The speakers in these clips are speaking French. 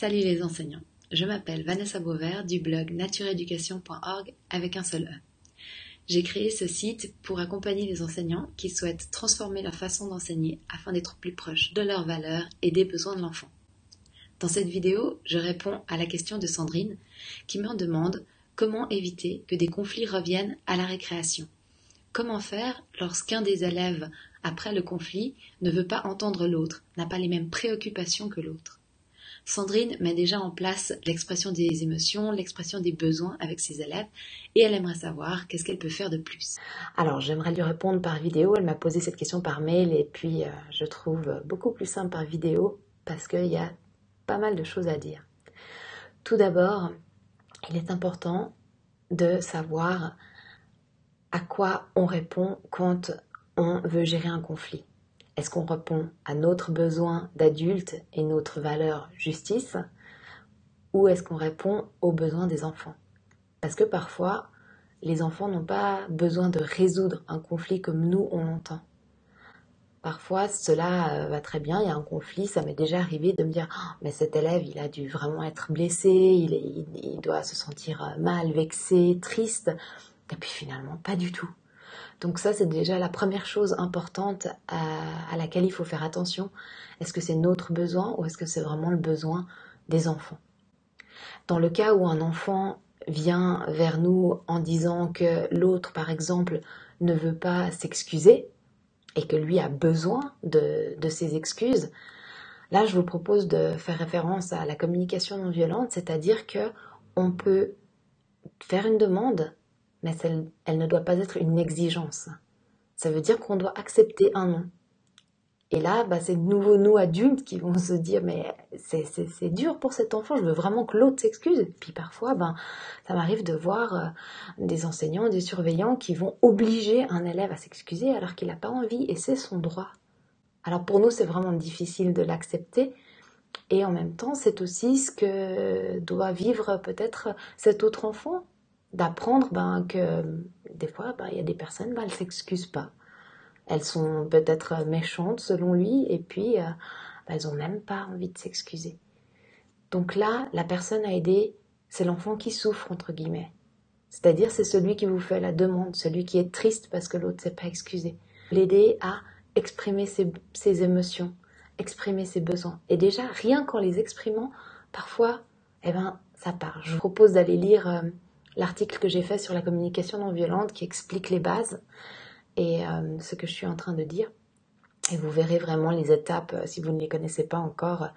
Salut les enseignants, je m'appelle Vanessa Beauvert du blog natureeducation.org avec un seul E. J'ai créé ce site pour accompagner les enseignants qui souhaitent transformer leur façon d'enseigner afin d'être plus proches de leurs valeurs et des besoins de l'enfant. Dans cette vidéo, je réponds à la question de Sandrine qui me demande comment éviter que des conflits reviennent à la récréation. Comment faire lorsqu'un des élèves, après le conflit, ne veut pas entendre l'autre, n'a pas les mêmes préoccupations que l'autre? Sandrine met déjà en place l'expression des émotions, l'expression des besoins avec ses élèves et elle aimerait savoir qu'est-ce qu'elle peut faire de plus. Alors j'aimerais lui répondre par vidéo, elle m'a posé cette question par mail et puis euh, je trouve beaucoup plus simple par vidéo parce qu'il y a pas mal de choses à dire. Tout d'abord, il est important de savoir à quoi on répond quand on veut gérer un conflit. Est-ce qu'on répond à notre besoin d'adulte et notre valeur justice ou est-ce qu'on répond aux besoins des enfants? Parce que parfois, les enfants n'ont pas besoin de résoudre un conflit comme nous on l'entend. Parfois, cela euh, va très bien, il y a un conflit, ça m'est déjà arrivé de me dire oh, mais cet élève, il a dû vraiment être blessé, il, doit se sentir euh, mal, vexé, triste. Et puis finalement, pas du tout. Donc ça, c'est déjà la première chose importante à, laquelle il faut faire attention. Est-ce que c'est notre besoin ou est-ce que c'est vraiment le besoin des enfants? Dans le cas où un enfant vient vers nous en disant que l'autre, par exemple, ne veut pas s'excuser et que lui a besoin de, de ses excuses, là, je vous propose de faire référence à la communication non violente, c'est-à-dire que on peut faire une demande mais elle, ne doit pas être une exigence. Ça veut dire qu'on doit accepter un non. Et là, bah, c'est de nouveau nous adultes qui vont se dire mais c'est dur pour cet enfant, je veux vraiment que l'autre s'excuse. Puis parfois, ben, ça m'arrive de voir euh, des enseignants, des surveillants qui vont obliger un élève à s'excuser alors qu'il n'a pas envie et c'est son droit. Alors pour nous, c'est vraiment difficile de l'accepter. Et en même temps, c'est aussi ce que doit vivre peut-être cet autre enfant d'apprendre ben, que des fois, ben, il y a des personnes, ben, elles s'excusent pas. Elles sont peut-être méchantes selon lui, et puis euh, elles ont même pas envie de s'excuser. Donc là, la personne à aider, c'est l'enfant qui souffre, entre guillemets. C'est-à-dire, c'est celui qui vous fait la demande, celui qui est triste parce que l'autre ne s'est pas excusé. L'aider à exprimer ses, émotions, exprimer ses besoins. Et déjà, rien qu'en les exprimant, parfois, eh ben, ça part. Je vous propose d'aller lire euh, l'article que j'ai fait sur la communication non violente qui explique les bases et euh, ce que je suis en train de dire. Et vous verrez vraiment les étapes, euh, si vous ne les connaissez pas encore,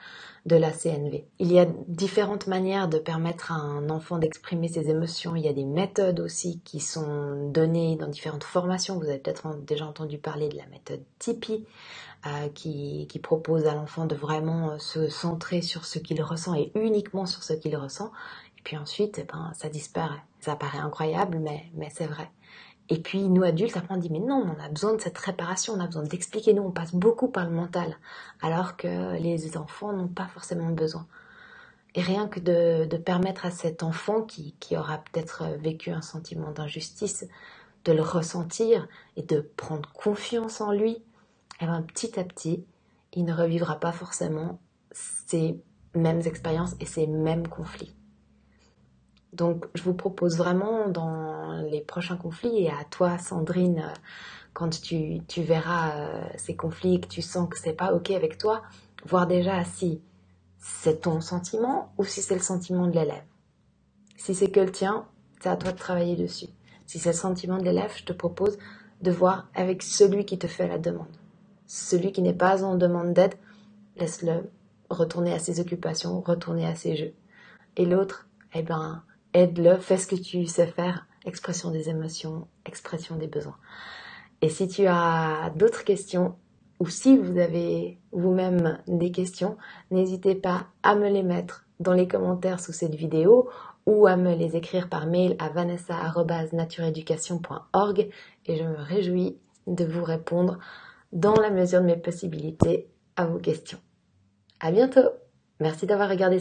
de la CNV. Il y a différentes manières de permettre à un enfant d'exprimer ses émotions. Il y a des méthodes aussi qui sont données dans différentes formations. Vous avez peut-être déjà entendu parler de la méthode Tipeee, euh, qui, propose à l'enfant de vraiment se centrer sur ce qu'il ressent et uniquement sur ce qu'il ressent. Puis ensuite, eh ben, ça disparaît. Ça paraît incroyable, mais, mais c'est vrai. Et puis nous adultes, après on dit mais non, on a besoin de cette réparation, on a besoin d'expliquer. Nous, on passe beaucoup par le mental, alors que les enfants n'ont pas forcément besoin. Et rien que de, permettre à cet enfant qui, qui aura peut-être vécu un sentiment d'injustice, de le ressentir et de prendre confiance en lui, et eh ben, petit à petit, il ne revivra pas forcément ces mêmes expériences et ces mêmes conflits. Donc, je vous propose vraiment dans les prochains conflits et à toi, Sandrine, euh, quand tu, verras euh, ces conflits et que tu sens que c'est pas ok avec toi, voir déjà si c'est ton sentiment ou si c'est le sentiment de l'élève. Si c'est que le tien, c'est à toi de travailler dessus. Si c'est le sentiment de l'élève, je te propose de voir avec celui qui te fait la demande. Celui qui n'est pas en demande d'aide, laisse-le retourner à ses occupations, retourner à ses jeux. Et l'autre, eh ben, aide-le, fais ce que tu sais faire, expression des émotions, expression des besoins. Et si tu as d'autres questions, ou si vous avez vous-même des questions, n'hésitez pas à me les mettre dans les commentaires sous cette vidéo ou à me les écrire par mail à vanessa.natureeducation.org et je me réjouis de vous répondre dans la mesure de mes possibilités à vos questions. À bientôt! Merci d'avoir regardé